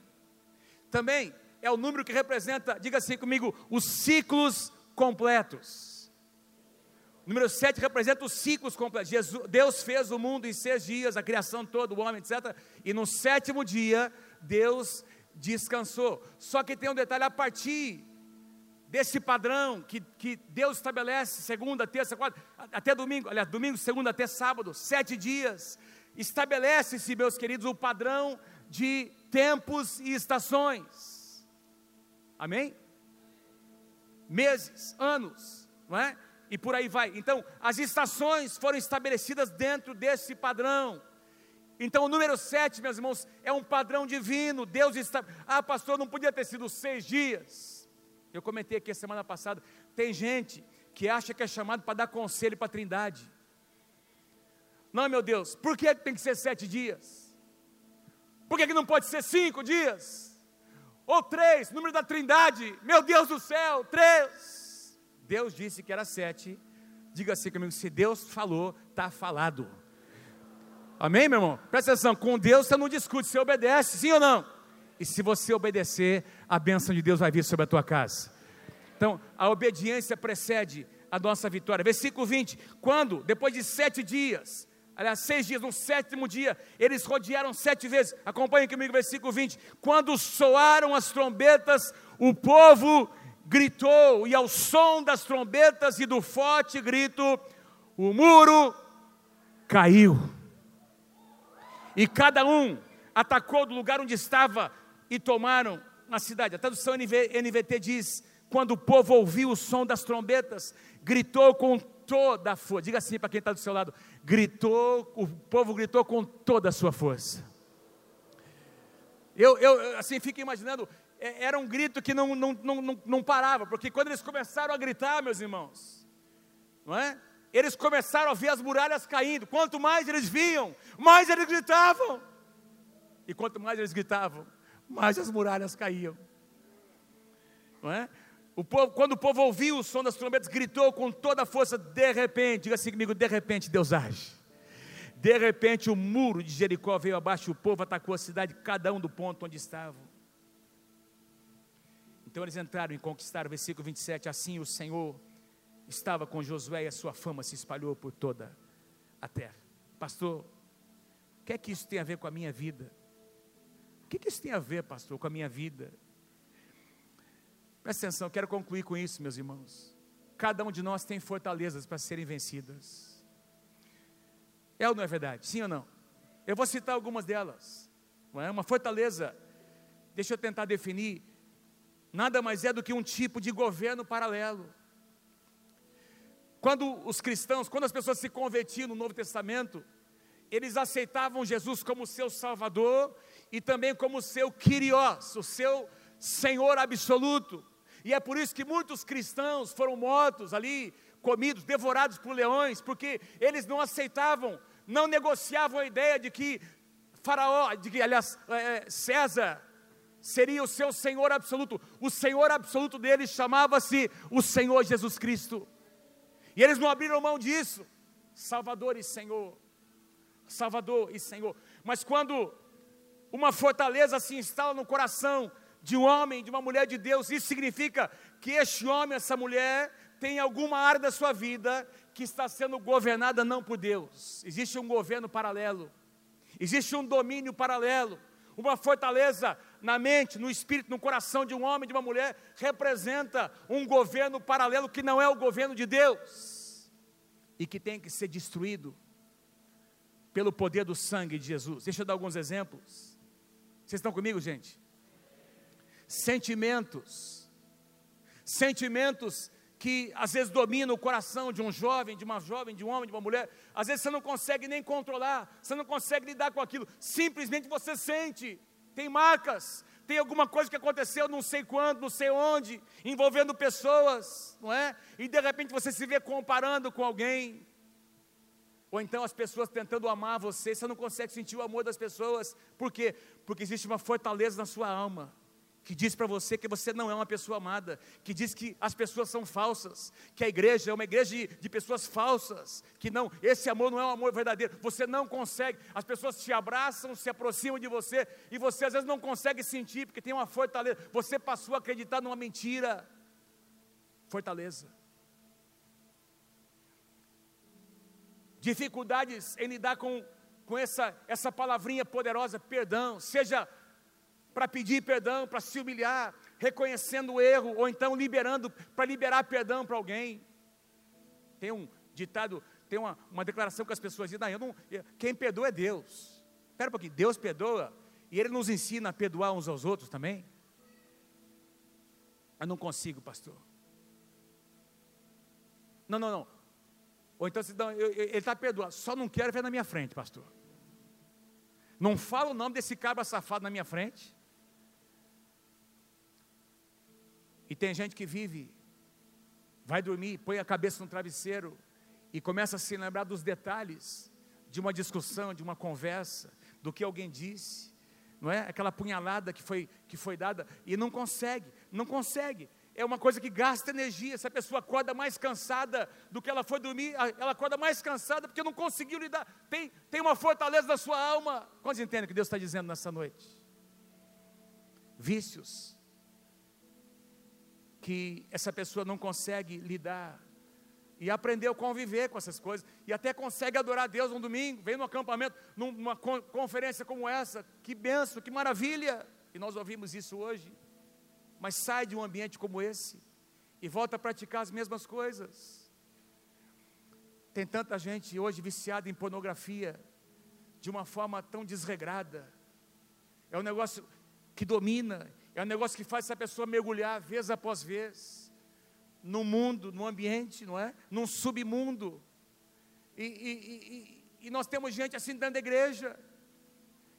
Também é o número que representa, diga assim comigo, os ciclos completos. O número 7 representa os ciclos completos. Jesus, Deus fez o mundo em seis dias, a criação toda, o homem, etc. E no sétimo dia, Deus descansou. Só que tem um detalhe: a partir desse padrão que, que Deus estabelece, segunda, terça, quarta, até domingo, aliás, domingo, segunda até sábado, sete dias, estabelece-se, meus queridos, o padrão de tempos e estações. Amém? Meses, anos, não é? E por aí vai. Então, as estações foram estabelecidas dentro desse padrão. Então, o número 7, meus irmãos, é um padrão divino. Deus está. Ah, pastor, não podia ter sido seis dias. Eu comentei aqui a semana passada. Tem gente que acha que é chamado para dar conselho para a trindade. Não, meu Deus, por que tem que ser sete dias? Por que, não pode ser cinco dias? Ou três, número da trindade, meu Deus do céu, três. Deus disse que era sete. Diga assim comigo: se Deus falou, está falado. Amém, meu irmão? Presta atenção, com Deus você não discute, você obedece, sim ou não? E se você obedecer, a bênção de Deus vai vir sobre a tua casa. Então, a obediência precede a nossa vitória. Versículo 20: quando, depois de sete dias, aliás, seis dias, no sétimo dia, eles rodearam sete vezes. Acompanhe comigo versículo 20. Quando soaram as trombetas, o povo gritou, e ao som das trombetas e do forte grito, o muro caiu e cada um atacou do lugar onde estava e tomaram a cidade. A tradução NVT diz: quando o povo ouviu o som das trombetas, gritou com toda a força. Diga assim para quem está do seu lado: gritou, o povo gritou com toda a sua força. Eu, eu assim, fico imaginando, é, era um grito que não, não, não, não parava, porque quando eles começaram a gritar, meus irmãos, não é? eles começaram a ver as muralhas caindo. Quanto mais eles viam, mais eles gritavam. E quanto mais eles gritavam, mais as muralhas caíam. Não é? O povo, quando o povo ouviu o som das trombetas, gritou com toda a força, de repente, diga assim comigo, de repente Deus age. De repente o muro de Jericó veio abaixo, o povo atacou a cidade, cada um do ponto onde estavam. Então eles entraram e conquistaram, versículo 27, assim o Senhor estava com Josué e a sua fama se espalhou por toda a terra. Pastor, o que é que isso tem a ver com a minha vida? Que, que isso tem a ver, pastor, com a minha vida? Presta atenção, quero concluir com isso, meus irmãos. Cada um de nós tem fortalezas para serem vencidas. É ou não é verdade? Sim ou não? Eu vou citar algumas delas. É? Uma fortaleza, deixa eu tentar definir, nada mais é do que um tipo de governo paralelo. Quando os cristãos, quando as pessoas se convertiam no Novo Testamento, eles aceitavam Jesus como seu Salvador e também como seu Kyrios, o seu Senhor absoluto. E é por isso que muitos cristãos foram mortos ali, comidos, devorados por leões, porque eles não aceitavam, não negociavam a ideia de que Faraó, de que, aliás, é, César seria o seu Senhor absoluto. O Senhor absoluto deles chamava-se o Senhor Jesus Cristo. E eles não abriram mão disso. Salvador e Senhor. Salvador e Senhor. Mas quando uma fortaleza se instala no coração de um homem, de uma mulher de Deus, isso significa que este homem, essa mulher, tem alguma área da sua vida que está sendo governada não por Deus. Existe um governo paralelo. Existe um domínio paralelo. Uma fortaleza na mente, no espírito, no coração de um homem, de uma mulher, representa um governo paralelo que não é o governo de Deus e que tem que ser destruído pelo poder do sangue de Jesus. Deixa eu dar alguns exemplos. Vocês estão comigo, gente? Sentimentos. Sentimentos que às vezes dominam o coração de um jovem, de uma jovem, de um homem, de uma mulher. Às vezes você não consegue nem controlar, você não consegue lidar com aquilo. Simplesmente você sente tem marcas, tem alguma coisa que aconteceu, não sei quando, não sei onde, envolvendo pessoas, não é? E de repente você se vê comparando com alguém. Ou então as pessoas tentando amar você, você não consegue sentir o amor das pessoas. Por quê? Porque existe uma fortaleza na sua alma que diz para você que você não é uma pessoa amada, que diz que as pessoas são falsas, que a igreja é uma igreja de, de, pessoas falsas, que não, esse amor não é um amor verdadeiro, você não consegue, as pessoas te abraçam, se aproximam de você, e você às vezes não consegue sentir, porque tem uma fortaleza, você passou a acreditar numa mentira, fortaleza. Dificuldades em lidar com, com essa, essa palavrinha poderosa, perdão, seja para pedir perdão, para se humilhar, reconhecendo o erro, ou então liberando, para liberar perdão para alguém. Tem um ditado, tem uma, uma declaração que as pessoas dizem, não, não, quem perdoa é Deus. Espera um pouquinho, Deus perdoa, e Ele nos ensina a perdoar uns aos outros também. Eu não consigo, pastor. Não, não, não. Ou então, não, ele está perdoado, só não quero ver na minha frente, pastor. Não fala o nome desse cabra safado na minha frente. E tem gente que vive, vai dormir, põe a cabeça no travesseiro e começa a se lembrar dos detalhes de uma discussão, de uma conversa, do que alguém disse, não é? Aquela punhalada que foi, que foi dada e não consegue, não consegue. É uma coisa que gasta energia. Se a pessoa acorda mais cansada do que ela foi dormir, ela acorda mais cansada porque não conseguiu lidar. Tem, tem uma fortaleza na sua alma. Quantos entendem o que Deus está dizendo nessa noite? Vícios, que essa pessoa não consegue lidar e aprendeu a conviver com essas coisas e até consegue adorar Deus um domingo, vem no acampamento, numa conferência como essa, que benção, que maravilha, e nós ouvimos isso hoje, mas sai de um ambiente como esse e volta a praticar as mesmas coisas. Tem tanta gente hoje viciada em pornografia de uma forma tão desregrada, é um negócio que domina é um negócio que faz essa pessoa mergulhar vez após vez no mundo, no ambiente, não é? Num submundo. E, e, e, e nós temos gente assim dentro da igreja.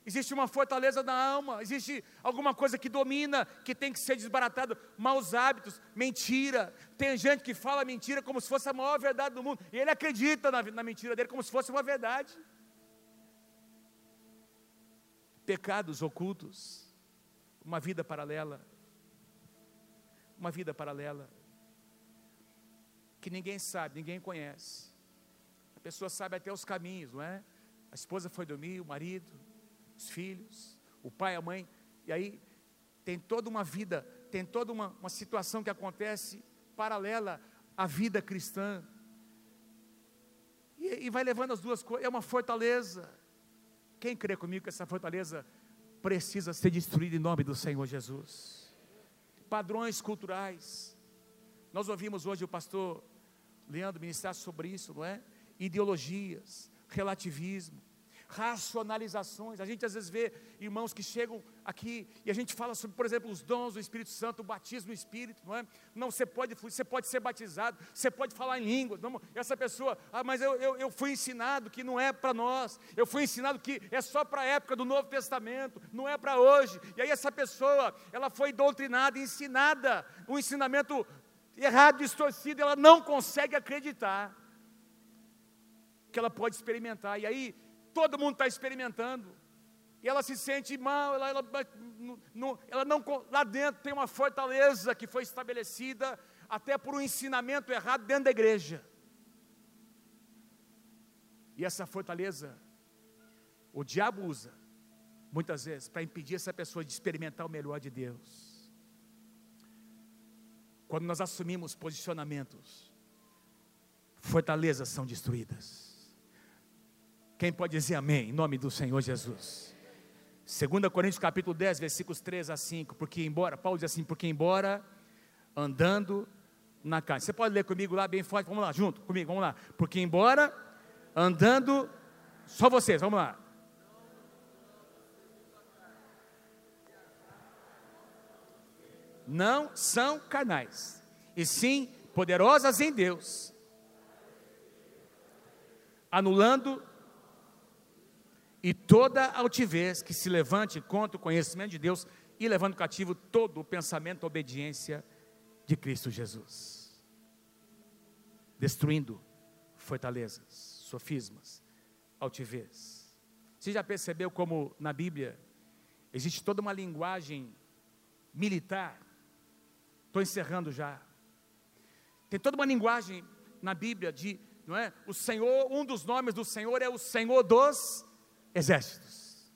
Existe uma fortaleza na alma, existe alguma coisa que domina, que tem que ser desbaratado, maus hábitos, mentira. Tem gente que fala mentira como se fosse a maior verdade do mundo, e ele acredita na, na mentira dele como se fosse uma verdade. Pecados ocultos uma vida paralela. Uma vida paralela. Que ninguém sabe, ninguém conhece. A pessoa sabe até os caminhos, não é? A esposa foi dormir, o marido, os filhos, o pai, a mãe. E aí tem toda uma vida, tem toda uma, uma situação que acontece paralela à vida cristã. E, e vai levando as duas coisas, é uma fortaleza. Quem crê comigo que essa fortaleza precisa ser destruído em nome do Senhor Jesus. Padrões culturais. Nós ouvimos hoje o pastor Leandro ministrar sobre isso, não é? Ideologias, relativismo, racionalizações. A gente às vezes vê irmãos que chegam aqui e a gente fala sobre, por exemplo, os dons do Espírito Santo, o batismo no Espírito, não é? Não, você pode, você pode ser batizado, você pode falar em língua. Não, essa pessoa, ah, mas eu, eu, eu fui ensinado que não é para nós, eu fui ensinado que é só para a época do Novo Testamento, não é para hoje. E aí essa pessoa, ela foi doutrinada, ensinada, um ensinamento errado, distorcido, ela não consegue acreditar que ela pode experimentar. E aí todo mundo está experimentando. E ela se sente mal, ela, ela, não, ela não, lá dentro tem uma fortaleza que foi estabelecida até por um ensinamento errado dentro da igreja. E essa fortaleza, o diabo usa, muitas vezes, para impedir essa pessoa de experimentar o melhor de Deus. Quando nós assumimos posicionamentos, fortalezas são destruídas. Quem pode dizer amém, em nome do Senhor Jesus? 2 Coríntios capítulo 10, versículos 3 a 5, porque embora, Paulo diz assim, porque embora andando na carne, você pode ler comigo lá bem forte, vamos lá, junto comigo, vamos lá, porque embora andando, só vocês, vamos lá, não são carnais, e sim poderosas em Deus, anulando e toda altivez que se levante contra o conhecimento de Deus e levando cativo todo o pensamento à obediência de Cristo Jesus. Destruindo fortalezas, sofismas, altivez. Você já percebeu como na Bíblia existe toda uma linguagem militar. Estou encerrando já. Tem toda uma linguagem na Bíblia de, não é? O Senhor, um dos nomes do Senhor é o Senhor dos exércitos.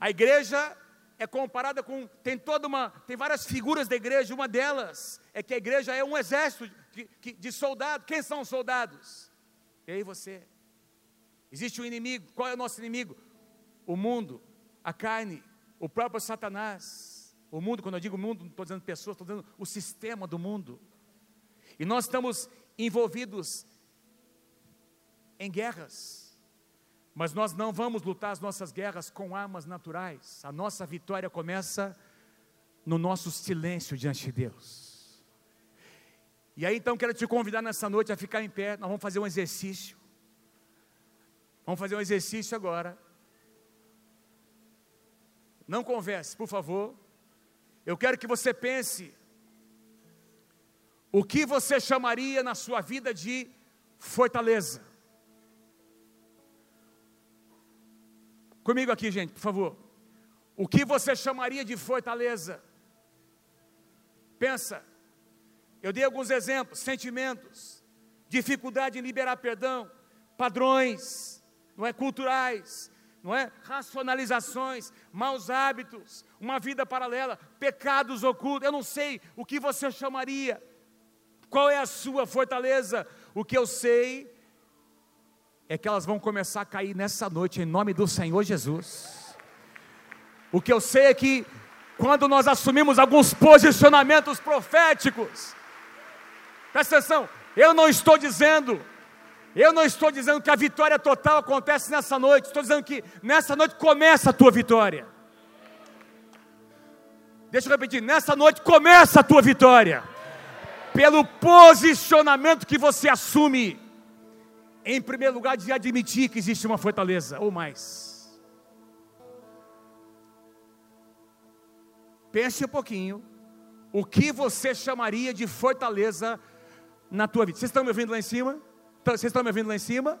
A igreja é comparada com tem toda uma tem várias figuras da igreja. Uma delas é que a igreja é um exército de, de soldados. Quem são os soldados? Eu e você. Existe um inimigo. Qual é o nosso inimigo? O mundo, a carne, o próprio Satanás. O mundo, quando eu digo mundo, não estou dizendo pessoas, estou dizendo o sistema do mundo. E nós estamos envolvidos em guerras. Mas nós não vamos lutar as nossas guerras com armas naturais. A nossa vitória começa no nosso silêncio diante de Deus. E aí então quero te convidar nessa noite a ficar em pé. Nós vamos fazer um exercício. Vamos fazer um exercício agora. Não converse, por favor. Eu quero que você pense o que você chamaria na sua vida de fortaleza. Comigo aqui, gente, por favor. O que você chamaria de fortaleza? Pensa. Eu dei alguns exemplos, sentimentos, dificuldade em liberar perdão, padrões, não é culturais, não é racionalizações, maus hábitos, uma vida paralela, pecados ocultos. Eu não sei o que você chamaria. Qual é a sua fortaleza? O que eu sei é que elas vão começar a cair nessa noite em nome do Senhor Jesus. O que eu sei é que quando nós assumimos alguns posicionamentos proféticos, presta atenção, eu não estou dizendo eu não estou dizendo que a vitória total acontece nessa noite, estou dizendo que nessa noite começa a tua vitória. Deixa eu repetir, nessa noite começa a tua vitória. Pelo posicionamento que você assume, em primeiro lugar, de admitir que existe uma fortaleza ou mais. Pense um pouquinho, o que você chamaria de fortaleza na tua vida. Vocês estão me ouvindo lá em cima? Tá, vocês estão me ouvindo lá em cima?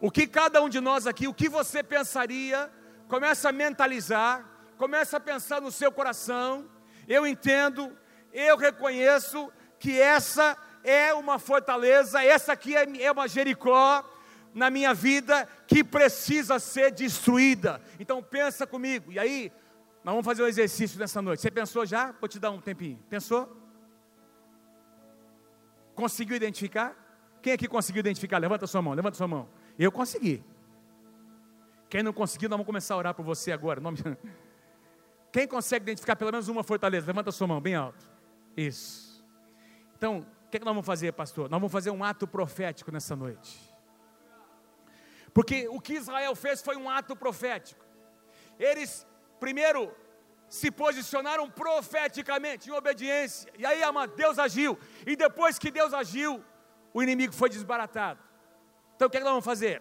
O que cada um de nós aqui, o que você pensaria, começa a mentalizar, começa a pensar no seu coração. Eu entendo, eu reconheço que essa é uma fortaleza, essa aqui é, é uma Jericó na minha vida que precisa ser destruída. Então pensa comigo. E aí, nós vamos fazer um exercício nessa noite. Você pensou já? Vou te dar um tempinho. Pensou? Conseguiu identificar? Quem aqui conseguiu identificar? Levanta sua mão, levanta sua mão. Eu consegui. Quem não conseguiu, nós vamos começar a orar por você agora. Quem consegue identificar pelo menos uma fortaleza? Levanta sua mão bem alto. Isso. Então, que, que nós vamos fazer, pastor? Nós vamos fazer um ato profético nessa noite. Porque o que Israel fez foi um ato profético. Eles, primeiro, se posicionaram profeticamente, em obediência. E aí, ama, Deus agiu. E depois que Deus agiu, o inimigo foi desbaratado. Então o que, é que nós vamos fazer?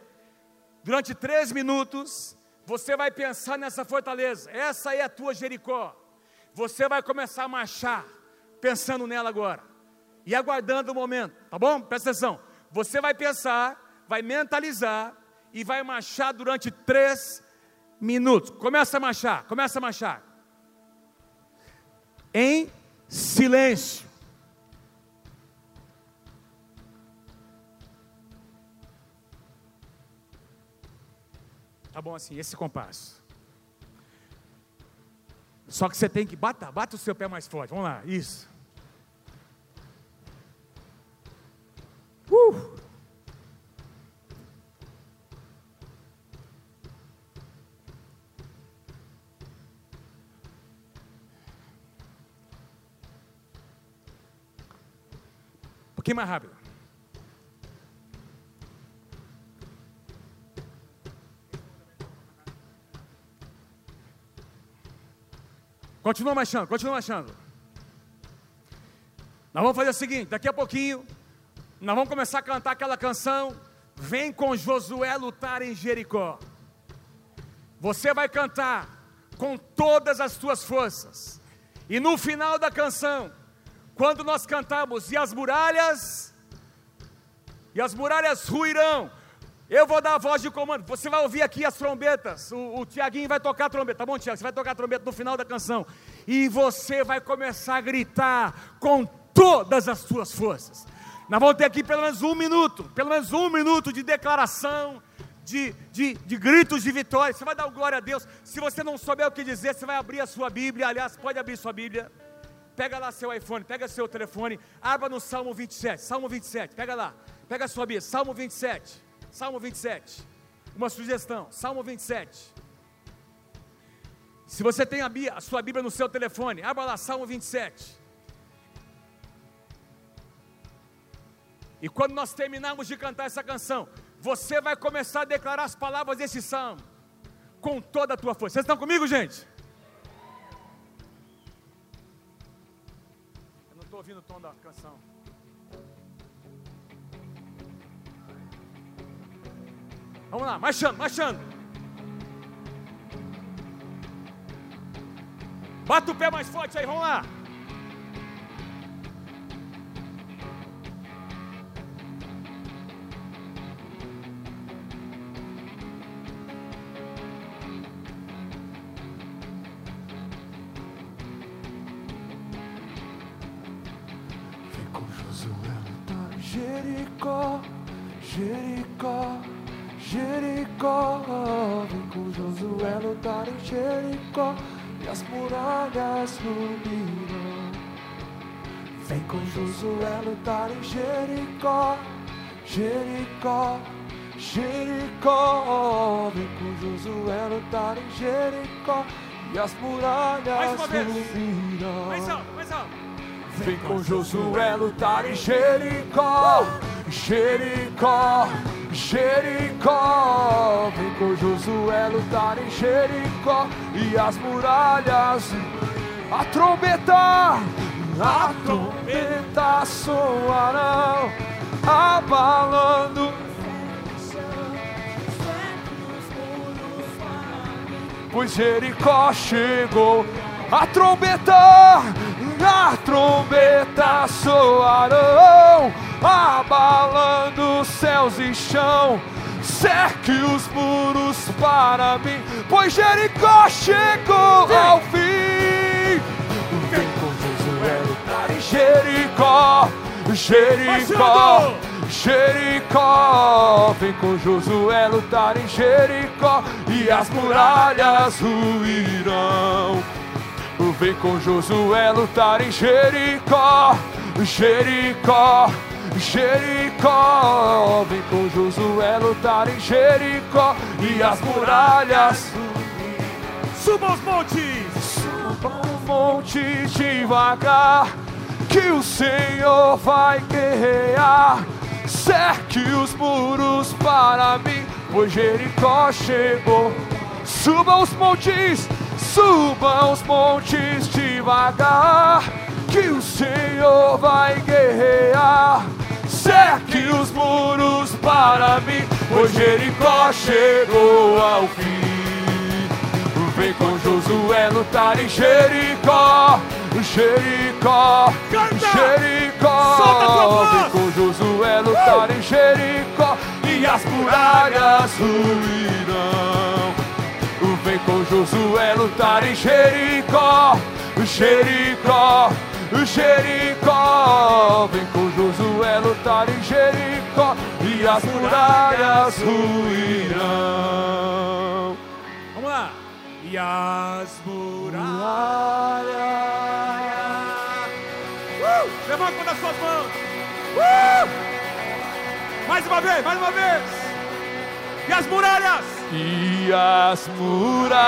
Durante três minutos, você vai pensar nessa fortaleza, essa é a tua Jericó. Você vai começar a marchar, pensando nela agora, e aguardando o momento, tá bom? Presta atenção. Você vai pensar, vai mentalizar, e vai marchar durante três minutos. Começa a marchar, começa a marchar. Em silêncio. Tá bom assim, esse compasso. Só que você tem que bata, bata o seu pé mais forte. Vamos lá, isso. Uh! Um pouquinho mais rápido. Continua marchando, continua marchando. Nós vamos fazer o seguinte: daqui a pouquinho, nós vamos começar a cantar aquela canção. Vem com Josué lutar em Jericó. Você vai cantar com todas as suas forças. E no final da canção, quando nós cantamos, e as muralhas, e as muralhas ruirão, Eu vou dar a voz de comando. Você vai ouvir aqui as trombetas. O, o Tiaguinho vai tocar a trombeta. Tá bom, Tiago? Você vai tocar a trombeta no final da canção. E você vai começar a gritar com todas as suas forças. Nós vamos ter aqui pelo menos um minuto, pelo menos um minuto de declaração, de, de, de gritos de vitória. Você vai dar glória a Deus. Se você não souber o que dizer, você vai abrir a sua Bíblia. Aliás, pode abrir sua Bíblia. Pega lá seu iPhone, pega seu telefone, abra no Salmo 27. Salmo 27, pega lá. Pega a sua Bíblia, Salmo 27. Salmo 27. Uma sugestão, Salmo 27. Se você tem a, a sua Bíblia no seu telefone, abra lá Salmo 27. E quando nós terminarmos de cantar essa canção, você vai começar a declarar as palavras desse salmo com toda a tua força. Vocês estão comigo, gente? Eu não estou ouvindo o tom da canção. Vamos lá, marchando, marchando. Bata o pé mais forte aí, vamos lá. Jericó, Jericó, Jericó. Vem com Josué lutar em Jericó e as muralhas ruirão. Vem com Josué lutar em Jericó, Jericó, Jericó. Vem com Josué lutar em Jericó e as muralhas ruirão. Mais alto, mais alto. Vem com Josué lutar em Jericó, Jericó, Jericó. Vem com Josué lutar em Jericó e as muralhas. A trombeta, a trombeta soarão, abalando. Pois Jericó chegou, a trombeta a trombeta soarão, abalando céus e chão. Cerque os muros para mim, pois Jericó chegou Vem. ao fim. Vem com Josué lutar em Jericó, Jericó. Jericó, vem com Josué lutar em Jericó e as muralhas ruirão. Vem com Josué lutar em Jericó, Jericó, Jericó. Vem com Josué lutar em Jericó e as muralhas. Subam os montes, subam os montes devagar, que o Senhor vai guerrear. Cerque os muros para mim, pois Jericó chegou. Subam os montes Suba os montes devagar, que o Senhor vai guerrear. Cerque os muros para mim, pois Jericó chegou ao fim. Vem com Josué lutar em Jericó, Jericó, Canta! Jericó. Vem com Josué lutar em Jericó e as muralhas ruirão. Com Josué lutar em Jericó, Jericó, Jericó. Vem com Josué lutar em Jericó e as muralhas ruirão. Vamos lá. E as muralhas. Uh! Levanta uma das suas mãos. Uh! Mais uma vez, mais uma vez. E as muralhas e as muralhas.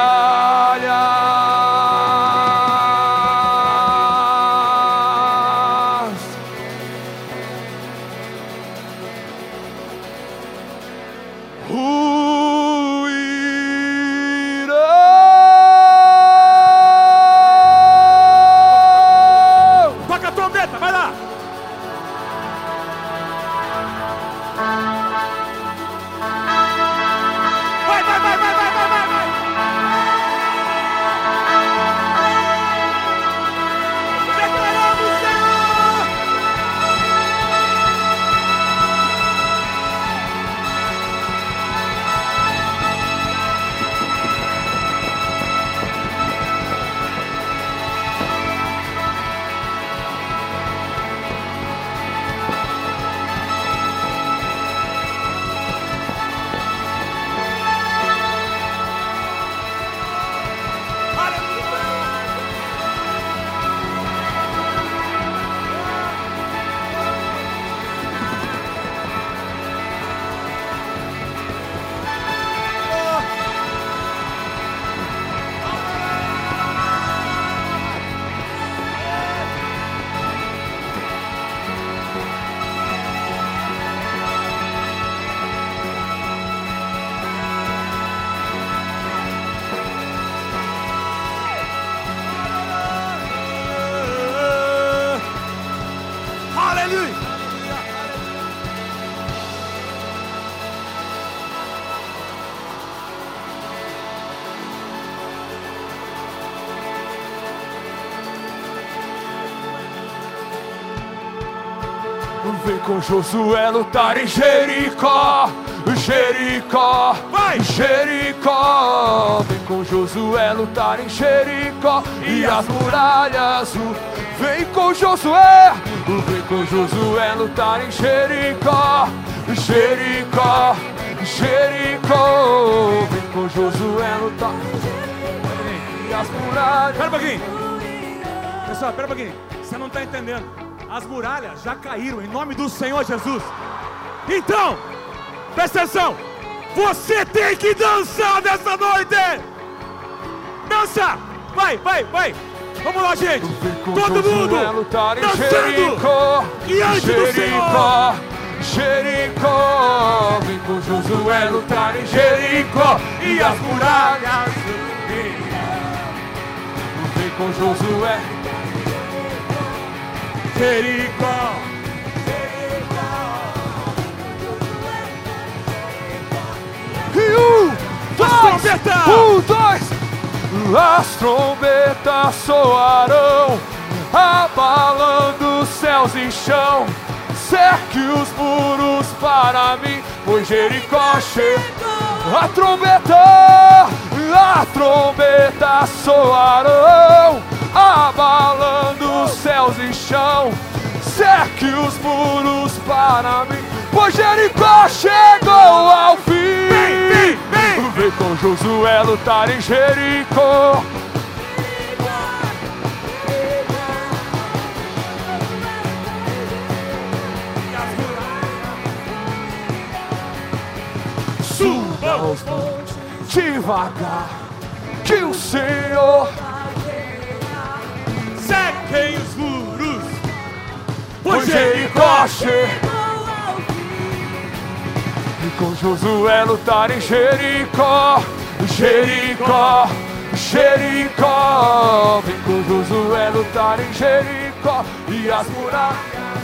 Com Josué lutar em Jericó, Jericó, Vai! Jericó. Vem com Josué lutar em Jericó e as muralhas. Vem com Josué, vem com Josué lutar em Jericó, Jericó, Jericó. Vem com Josué lutar e as muralhas. Espera um pouquinho. Pessoal, espera um pouquinho. Você não está entendendo. As muralhas já caíram em nome do Senhor Jesus. Então, presta atenção. Você tem que dançar nessa noite. Dança. Vai, vai, vai. Vamos lá, gente. Todo mundo dançando. Diante do Jericó, Jericó. Vem com Josué lutar em Jericó e as muralhas. Vem com Josué. Jericó. E um, dois, trombetas! um, dois. As trombetas soarão, abalando céus e chão. Cerque os muros para mim, pois Jericó chegou. A trombeta, a trombeta soarão, abalando céus e chão. Cerque os muros para mim, pois Jericó chegou ao fim. Vem, vem, vem. Vem com Josué lutar em Jericó. Suba os montes devagar, que o Senhor Sequem os muros. Pois Jericó chegou. E com Josué lutar em Jericó, Jericó, Jericó. Vem com Josué lutar em Jericó e as muralhas